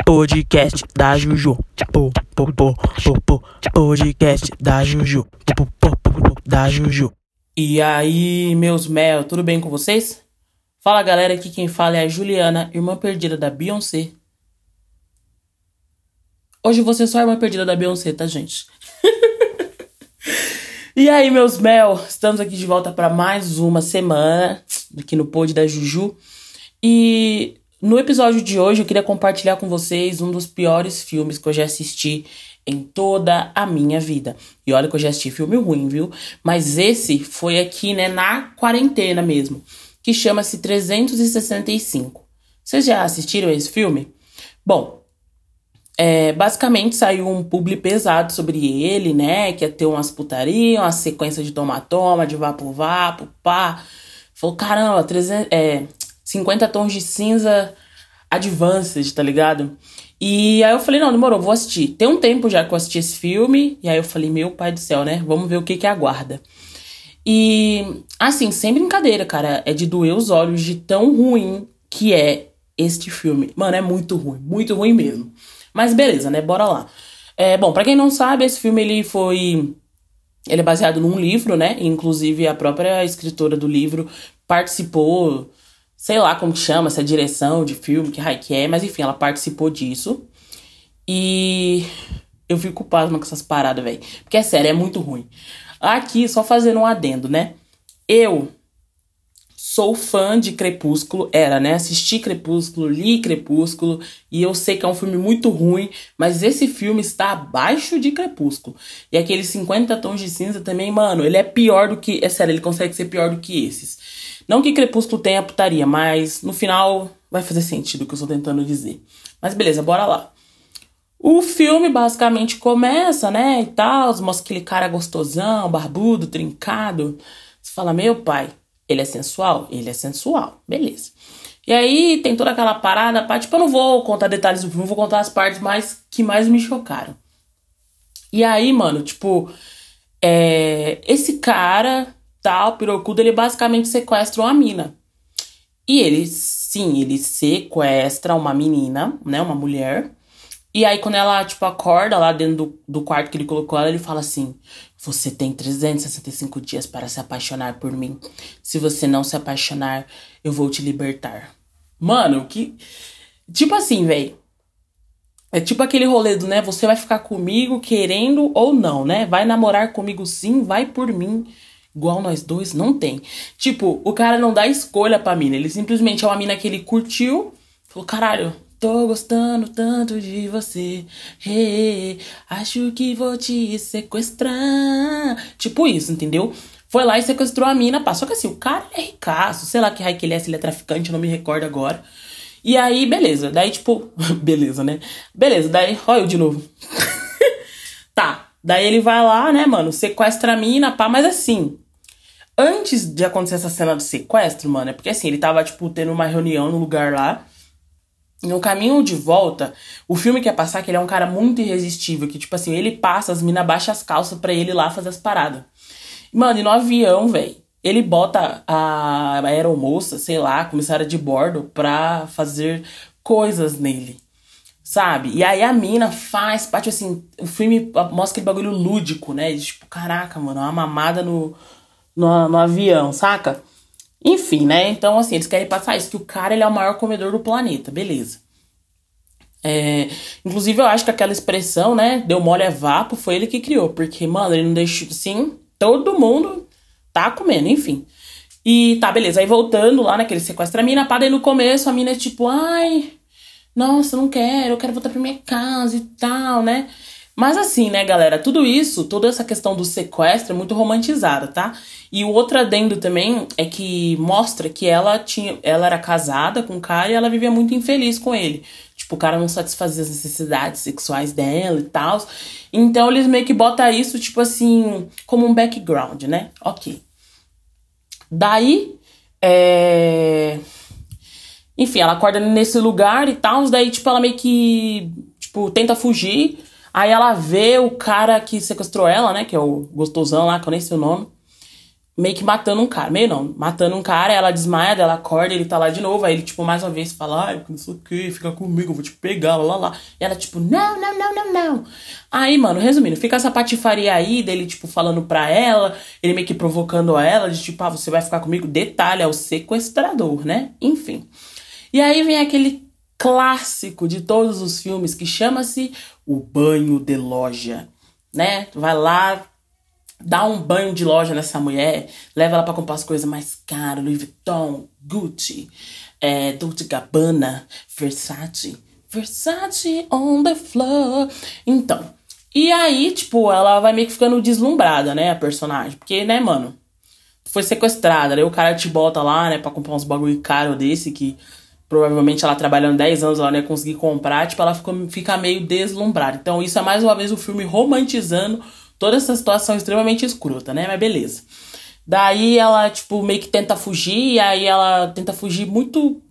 podcast da Juju. Po, po, po, po, po, podcast da Juju. Po, po, po, po, da Juju. E aí, meus mel, tudo bem com vocês? Fala galera, aqui quem fala é a Juliana, irmã perdida da Beyoncé. Hoje você é só a irmã perdida da Beyoncé, tá, gente? e aí, meus mel, estamos aqui de volta para mais uma semana aqui no Pod da Juju. E no episódio de hoje eu queria compartilhar com vocês um dos piores filmes que eu já assisti em toda a minha vida. E olha que eu já assisti filme ruim, viu? Mas esse foi aqui, né, na quarentena mesmo, que chama-se 365. Vocês já assistiram esse filme? Bom, é, basicamente saiu um publi pesado sobre ele, né? Que ia ter umas putaria, uma sequência de toma-toma, de vapo-vapo, pá. Falou, caramba, 300, é, 50 tons de cinza advanced, tá ligado? E aí eu falei, não, demorou, vou assistir. Tem um tempo já que eu assisti esse filme, e aí eu falei, meu pai do céu, né? Vamos ver o que que aguarda. E, assim, sem brincadeira, cara, é de doer os olhos de tão ruim que é este filme. Mano, é muito ruim, muito ruim mesmo. Mas beleza, né? Bora lá. É, bom, para quem não sabe, esse filme ele foi ele é baseado num livro, né? Inclusive a própria escritora do livro participou sei lá como que chama, essa direção de filme, que raio que é, mas enfim, ela participou disso. E eu fico pasma com essas paradas, velho. Porque é sério, é muito ruim. Aqui, só fazendo um adendo, né? Eu sou fã de Crepúsculo, era, né? Assisti Crepúsculo, li Crepúsculo, e eu sei que é um filme muito ruim, mas esse filme está abaixo de Crepúsculo. E aqueles 50 tons de cinza também, mano, ele é pior do que. É sério, ele consegue ser pior do que esses. Não que Crepúsculo tenha putaria, mas no final vai fazer sentido o que eu estou tentando dizer. Mas beleza, bora lá. O filme basicamente começa, né, e tal, mostra aquele cara gostosão, barbudo, trincado. Você fala, meu pai, ele é sensual? Ele é sensual, beleza. E aí tem toda aquela parada, pá, tipo, eu não vou contar detalhes do filme, vou contar as partes mais que mais me chocaram. E aí, mano, tipo, é, esse cara tal, pirocudo, ele basicamente sequestra uma mina. E ele, sim, ele sequestra uma menina, né, uma mulher. E aí, quando ela, tipo, acorda lá dentro do, do quarto que ele colocou ela, ele fala assim: Você tem 365 dias para se apaixonar por mim. Se você não se apaixonar, eu vou te libertar. Mano, que. Tipo assim, velho. É tipo aquele rolê do, né? Você vai ficar comigo querendo ou não, né? Vai namorar comigo sim, vai por mim igual nós dois, não tem. Tipo, o cara não dá escolha pra mina. Ele simplesmente é uma mina que ele curtiu. Falou, caralho, tô gostando tanto de você. Hey, acho que vou te sequestrar. Tipo isso, entendeu? Foi lá e sequestrou a mina, pá. Só que assim, o cara é ricaço. Sei lá que raio que ele é, se ele é traficante, não me recordo agora. E aí, beleza. Daí, tipo, beleza, né? Beleza, daí, olha eu de novo. tá. Daí ele vai lá, né, mano, sequestra a mina, pá, mas assim, antes de acontecer essa cena do sequestro, mano, é porque assim, ele tava, tipo, tendo uma reunião no lugar lá. No caminho de volta, o filme quer passar que ele é um cara muito irresistível, que, tipo assim, ele passa, as minas baixam as calças para ele lá fazer as paradas. Mano, e no avião, velho, ele bota a aeromoça, sei lá, comissária de bordo, pra fazer coisas nele. Sabe? E aí a mina faz parte, assim, o filme mostra aquele bagulho lúdico, né? De, tipo, caraca, mano, uma mamada no, no, no avião, saca? Enfim, né? Então, assim, eles querem passar isso, que o cara ele é o maior comedor do planeta, beleza. É, inclusive, eu acho que aquela expressão, né? Deu mole é vapo, foi ele que criou. Porque, mano, ele não deixou. Assim, todo mundo tá comendo, enfim. E tá, beleza. Aí voltando lá naquele sequestro a mina, pá, daí no começo a mina é tipo, ai, nossa, não quero, eu quero voltar pra minha casa e tal, né? Mas assim, né, galera, tudo isso, toda essa questão do sequestro é muito romantizada, tá? E o outro adendo também é que mostra que ela tinha, ela era casada com o cara e ela vivia muito infeliz com ele. Tipo, o cara não satisfazia as necessidades sexuais dela e tal. Então eles meio que botam isso, tipo assim, como um background, né? Ok. Daí, é... Enfim, ela acorda nesse lugar e tal, daí, tipo, ela meio que, tipo, tenta fugir. Aí ela vê o cara que sequestrou ela, né? Que é o gostosão lá, que eu nem sei o nome. meio que matando um cara. Meio não, matando um cara, ela desmaia, ela acorda, ele tá lá de novo, aí ele, tipo, mais uma vez fala, ai, não sei o que, fica comigo, eu vou te pegar, lá, lá, lá. E ela, tipo, não, não, não, não, não. Aí, mano, resumindo, fica essa patifaria aí dele, tipo, falando pra ela, ele meio que provocando ela, de tipo, ah, você vai ficar comigo. Detalhe, é o sequestrador, né? Enfim. E aí vem aquele clássico de todos os filmes que chama-se O Banho de Loja, né? Vai lá, dá um banho de loja nessa mulher, leva ela para comprar as coisas mais caras, Louis Vuitton, Gucci, é, Dolce Gabbana, Versace, Versace on the floor. Então, e aí, tipo, ela vai meio que ficando deslumbrada, né, a personagem, porque, né, mano, foi sequestrada, aí o cara te bota lá, né, pra comprar uns bagulho caro desse que provavelmente ela trabalhando 10 anos ela não ia conseguir comprar, tipo, ela fica, fica meio deslumbrada. Então, isso é mais uma vez o filme romantizando toda essa situação extremamente escrota, né? Mas beleza. Daí ela, tipo, meio que tenta fugir, e aí ela tenta fugir muito,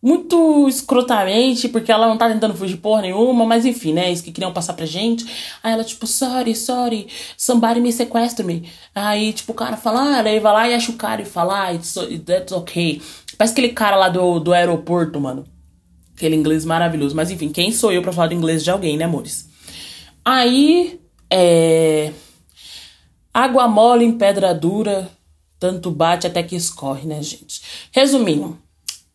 muito escrotamente, porque ela não tá tentando fugir porra nenhuma, mas enfim, né? Isso que queriam passar pra gente. Aí ela, tipo, sorry, sorry, somebody me sequestra me. Aí, tipo, o cara fala, ah, daí vai lá e acha o cara e fala, ah, it's, that's okay. Parece aquele cara lá do, do aeroporto, mano. Aquele inglês maravilhoso. Mas enfim, quem sou eu para falar do inglês de alguém, né, amores? Aí é. Água mole em pedra dura, tanto bate até que escorre, né, gente? Resumindo,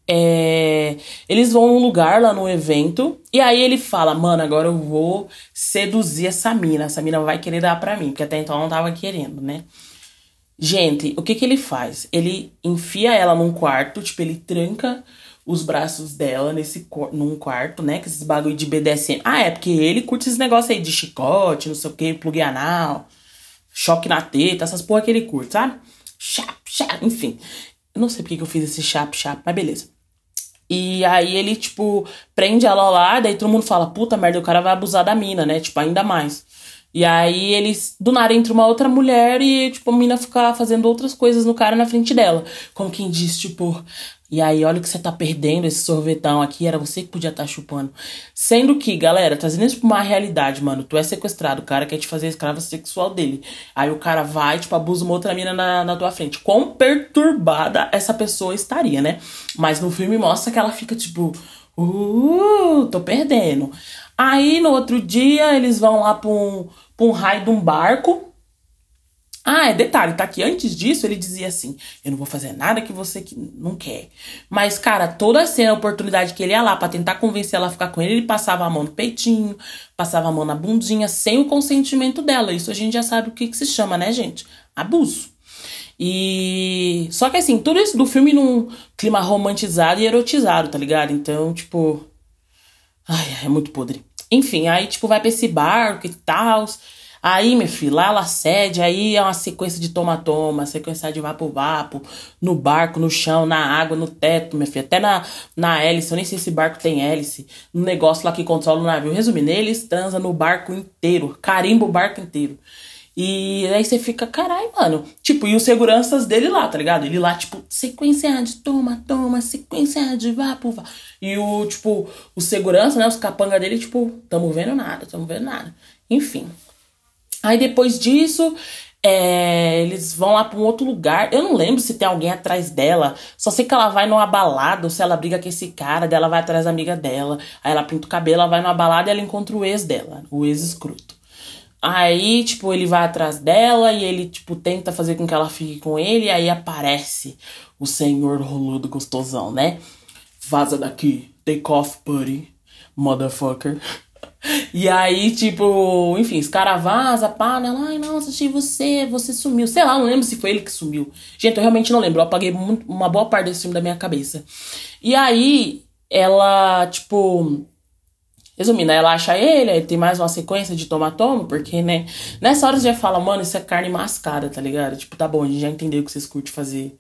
é, eles vão num lugar lá no evento e aí ele fala: Mano, agora eu vou seduzir essa mina. Essa mina vai querer dar pra mim, porque até então não tava querendo, né? Gente, o que que ele faz? Ele enfia ela num quarto, tipo, ele tranca os braços dela nesse num quarto, né? Com esses bagulho de BDSM. Ah, é porque ele curte esses negócios aí de chicote, não sei o que, plug anal, choque na teta, essas porra que ele curte, sabe? Chap, chap, enfim. Eu não sei porque que eu fiz esse chap, chap, mas beleza. E aí ele, tipo, prende ela lá, daí todo mundo fala, puta merda, o cara vai abusar da mina, né? Tipo, ainda mais. E aí eles, do nada, entra uma outra mulher e, tipo, a mina fica fazendo outras coisas no cara na frente dela. Como quem diz, tipo, e aí, olha o que você tá perdendo, esse sorvetão aqui, era você que podia estar tá chupando. Sendo que, galera, trazendo isso pra uma realidade, mano, tu é sequestrado, o cara quer te fazer escrava sexual dele. Aí o cara vai, tipo, abusa uma outra mina na, na tua frente. Quão perturbada essa pessoa estaria, né? Mas no filme mostra que ela fica, tipo, uh, tô perdendo. Aí, no outro dia, eles vão lá pra um, pra um raio de um barco, ah, é detalhe, tá que antes disso ele dizia assim: Eu não vou fazer nada que você não quer. Mas, cara, toda cena, a oportunidade que ele ia lá pra tentar convencer ela a ficar com ele, ele passava a mão no peitinho, passava a mão na bundinha, sem o consentimento dela. Isso a gente já sabe o que, que se chama, né, gente? Abuso. E. Só que assim, tudo isso do filme num clima romantizado e erotizado, tá ligado? Então, tipo. Ai, é muito podre. Enfim, aí, tipo, vai pra esse barco e tal. Aí, meu filho, lá ela cede, aí é uma sequência de toma-toma, sequência de vapo-vapo, no barco, no chão, na água, no teto, meu filho, até na, na hélice, eu nem sei se barco tem hélice, no negócio lá que controla o navio. Resumindo, eles transam no barco inteiro, carimba o barco inteiro. E aí você fica, carai, mano. Tipo, e os seguranças dele lá, tá ligado? Ele lá, tipo, sequência de toma, toma, sequência de vapo, vapo. E o, tipo, o segurança, né, os capanga dele, tipo, tamo vendo nada, tamo vendo nada. Enfim, Aí depois disso, é, eles vão lá para um outro lugar. Eu não lembro se tem alguém atrás dela. Só sei que ela vai numa balada, ou se ela briga com esse cara, dela vai atrás da amiga dela. Aí ela pinta o cabelo, ela vai numa balada e ela encontra o ex dela, o ex escroto. Aí, tipo, ele vai atrás dela e ele, tipo, tenta fazer com que ela fique com ele. E aí aparece o senhor roludo gostosão, né? Vaza daqui. Take off, buddy. Motherfucker. E aí, tipo, enfim, os caras vazam, pá, né? Ai, não, assisti você, você sumiu. Sei lá, não lembro se foi ele que sumiu. Gente, eu realmente não lembro. Eu apaguei uma boa parte desse filme da minha cabeça. E aí, ela, tipo. Resumindo, ela acha ele, aí tem mais uma sequência de toma-toma, porque, né? Nessa hora você já fala, mano, isso é carne mascada, tá ligado? Tipo, tá bom, a gente já entendeu que vocês curtem fazer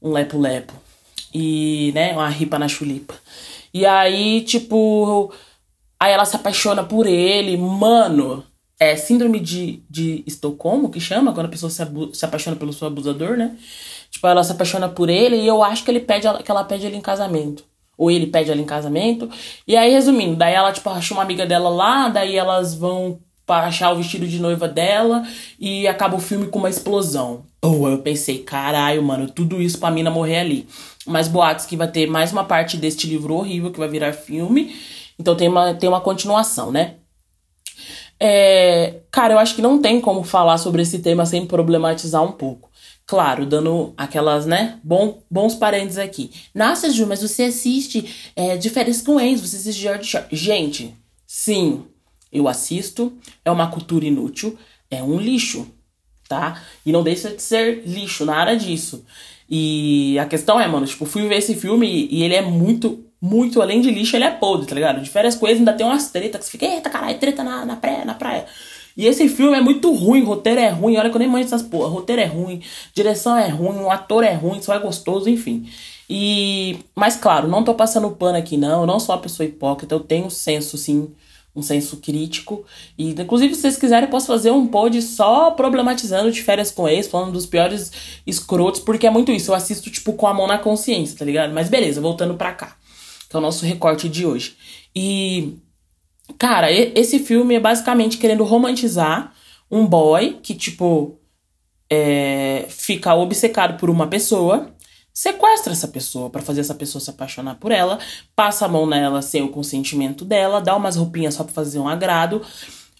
um lepo-lepo. E, né, uma ripa na chulipa. E aí, tipo Aí ela se apaixona por ele, mano. É síndrome de, de Estocolmo, que chama, quando a pessoa se, se apaixona pelo seu abusador, né? Tipo, ela se apaixona por ele e eu acho que ele pede que ela pede ele em casamento. Ou ele pede ela em casamento. E aí, resumindo, daí ela, tipo, acha uma amiga dela lá, daí elas vão pra achar o vestido de noiva dela e acaba o filme com uma explosão. Pô, eu pensei, caralho, mano, tudo isso pra mina morrer ali. Mas boatos que vai ter mais uma parte deste livro horrível que vai virar filme. Então tem uma, tem uma continuação, né? É, cara, eu acho que não tem como falar sobre esse tema sem problematizar um pouco. Claro, dando aquelas, né, bom, bons parênteses aqui. Nossa, Ju, mas você assiste é, de férias com ex, você assiste George Shore. Gente, sim, eu assisto, é uma cultura inútil, é um lixo, tá? E não deixa de ser lixo, nada disso. E a questão é, mano, tipo, fui ver esse filme e ele é muito, muito além de lixo, ele é podre, tá ligado? De férias com ex ainda tem umas tretas que você fica, eita caralho, treta na, na, praia, na praia. E esse filme é muito ruim, roteiro é ruim, olha que eu nem manjo essas porra, roteiro é ruim, direção é ruim, o ator é ruim, só é gostoso, enfim. E, mas claro, não tô passando pano aqui não, eu não sou uma pessoa hipócrita, eu tenho senso sim, um senso crítico. E inclusive se vocês quiserem, eu posso fazer um pod só problematizando de férias com ex, falando dos piores escrotos, porque é muito isso, eu assisto tipo com a mão na consciência, tá ligado? Mas beleza, voltando pra cá. Que é o nosso recorte de hoje. E Cara, esse filme é basicamente querendo romantizar um boy que, tipo, é, fica obcecado por uma pessoa, sequestra essa pessoa para fazer essa pessoa se apaixonar por ela, passa a mão nela sem o consentimento dela, dá umas roupinhas só pra fazer um agrado,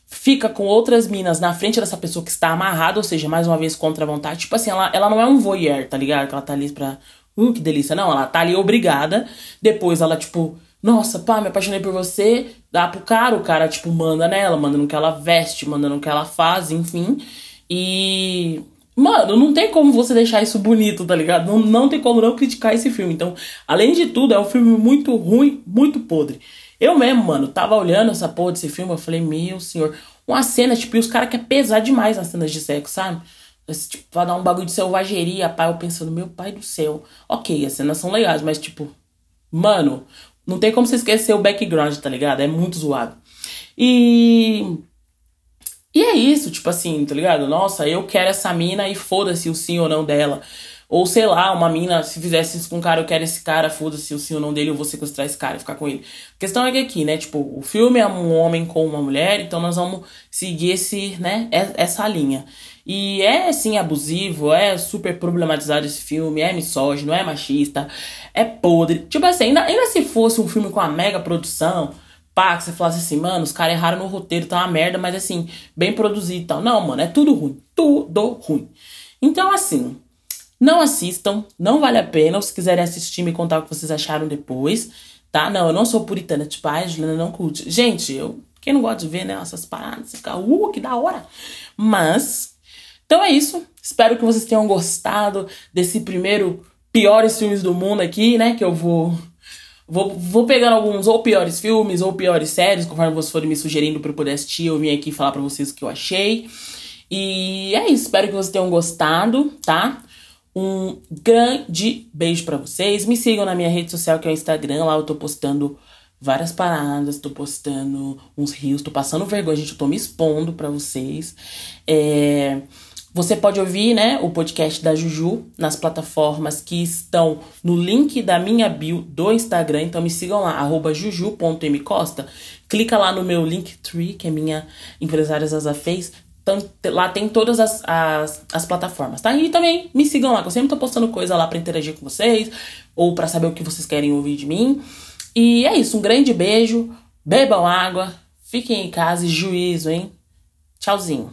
fica com outras minas na frente dessa pessoa que está amarrada, ou seja, mais uma vez contra a vontade. Tipo assim, ela, ela não é um voyeur, tá ligado? Que ela tá ali pra. Uh, que delícia. Não, ela tá ali obrigada. Depois ela, tipo nossa, pá, me apaixonei por você, dá pro cara, o cara, tipo, manda nela, manda no que ela veste, manda no que ela faz, enfim. E. Mano, não tem como você deixar isso bonito, tá ligado? Não, não tem como não criticar esse filme. Então, além de tudo, é um filme muito ruim, muito podre. Eu mesmo, mano, tava olhando essa porra desse filme, eu falei, meu senhor. Uma cena, tipo, e os caras querem pesar demais nas cenas de sexo, sabe? Tipo, vai dar um bagulho de selvageria, pai, eu pensando, meu pai do céu. Ok, as cenas são legais, mas, tipo, mano, não tem como você esquecer o background, tá ligado? É muito zoado. E. E é isso, tipo assim, tá ligado? Nossa, eu quero essa mina e foda-se o sim ou não dela. Ou sei lá, uma mina, se fizesse isso com um cara, eu quero esse cara, foda-se o sim ou não dele, eu vou sequestrar esse cara e ficar com ele. A questão é que aqui, né, tipo, o filme é um homem com uma mulher, então nós vamos seguir esse, né, essa linha. E é sim abusivo, é super problematizado esse filme, é misógino, é machista, é podre. Tipo assim, ainda, ainda se fosse um filme com uma mega produção, pá, que você falasse assim, mano, os caras erraram no roteiro, tá uma merda, mas assim, bem produzido e tal. Não, mano, é tudo ruim. Tudo ruim. Então, assim, não assistam, não vale a pena. Se quiserem assistir, me contar o que vocês acharam depois, tá? Não, eu não sou puritana, tipo, ai, Juliana não curte. Gente, eu, quem não gosta de ver, né, essas paradas, fica, uh, que da hora. Mas, então é isso. Espero que vocês tenham gostado desse primeiro piores filmes do mundo aqui, né? Que eu vou Vou, vou pegando alguns ou piores filmes ou piores séries, conforme vocês forem me sugerindo para eu poder assistir. Eu vim aqui falar para vocês o que eu achei. E é isso, espero que vocês tenham gostado, tá? Um grande beijo para vocês. Me sigam na minha rede social, que é o Instagram. Lá eu tô postando várias paradas, tô postando uns rios, tô passando vergonha, gente. Eu tô me expondo para vocês. É. Você pode ouvir, né, o podcast da Juju nas plataformas que estão no link da minha bio do Instagram. Então me sigam lá, juju.mcosta. Clica lá no meu Linktree, que é minha empresária Zaza fez. Então, lá tem todas as, as, as, plataformas, tá? E também me sigam lá, que eu sempre tô postando coisa lá para interagir com vocês, ou para saber o que vocês querem ouvir de mim. E é isso, um grande beijo, bebam água, fiquem em casa e juízo, hein? Tchauzinho.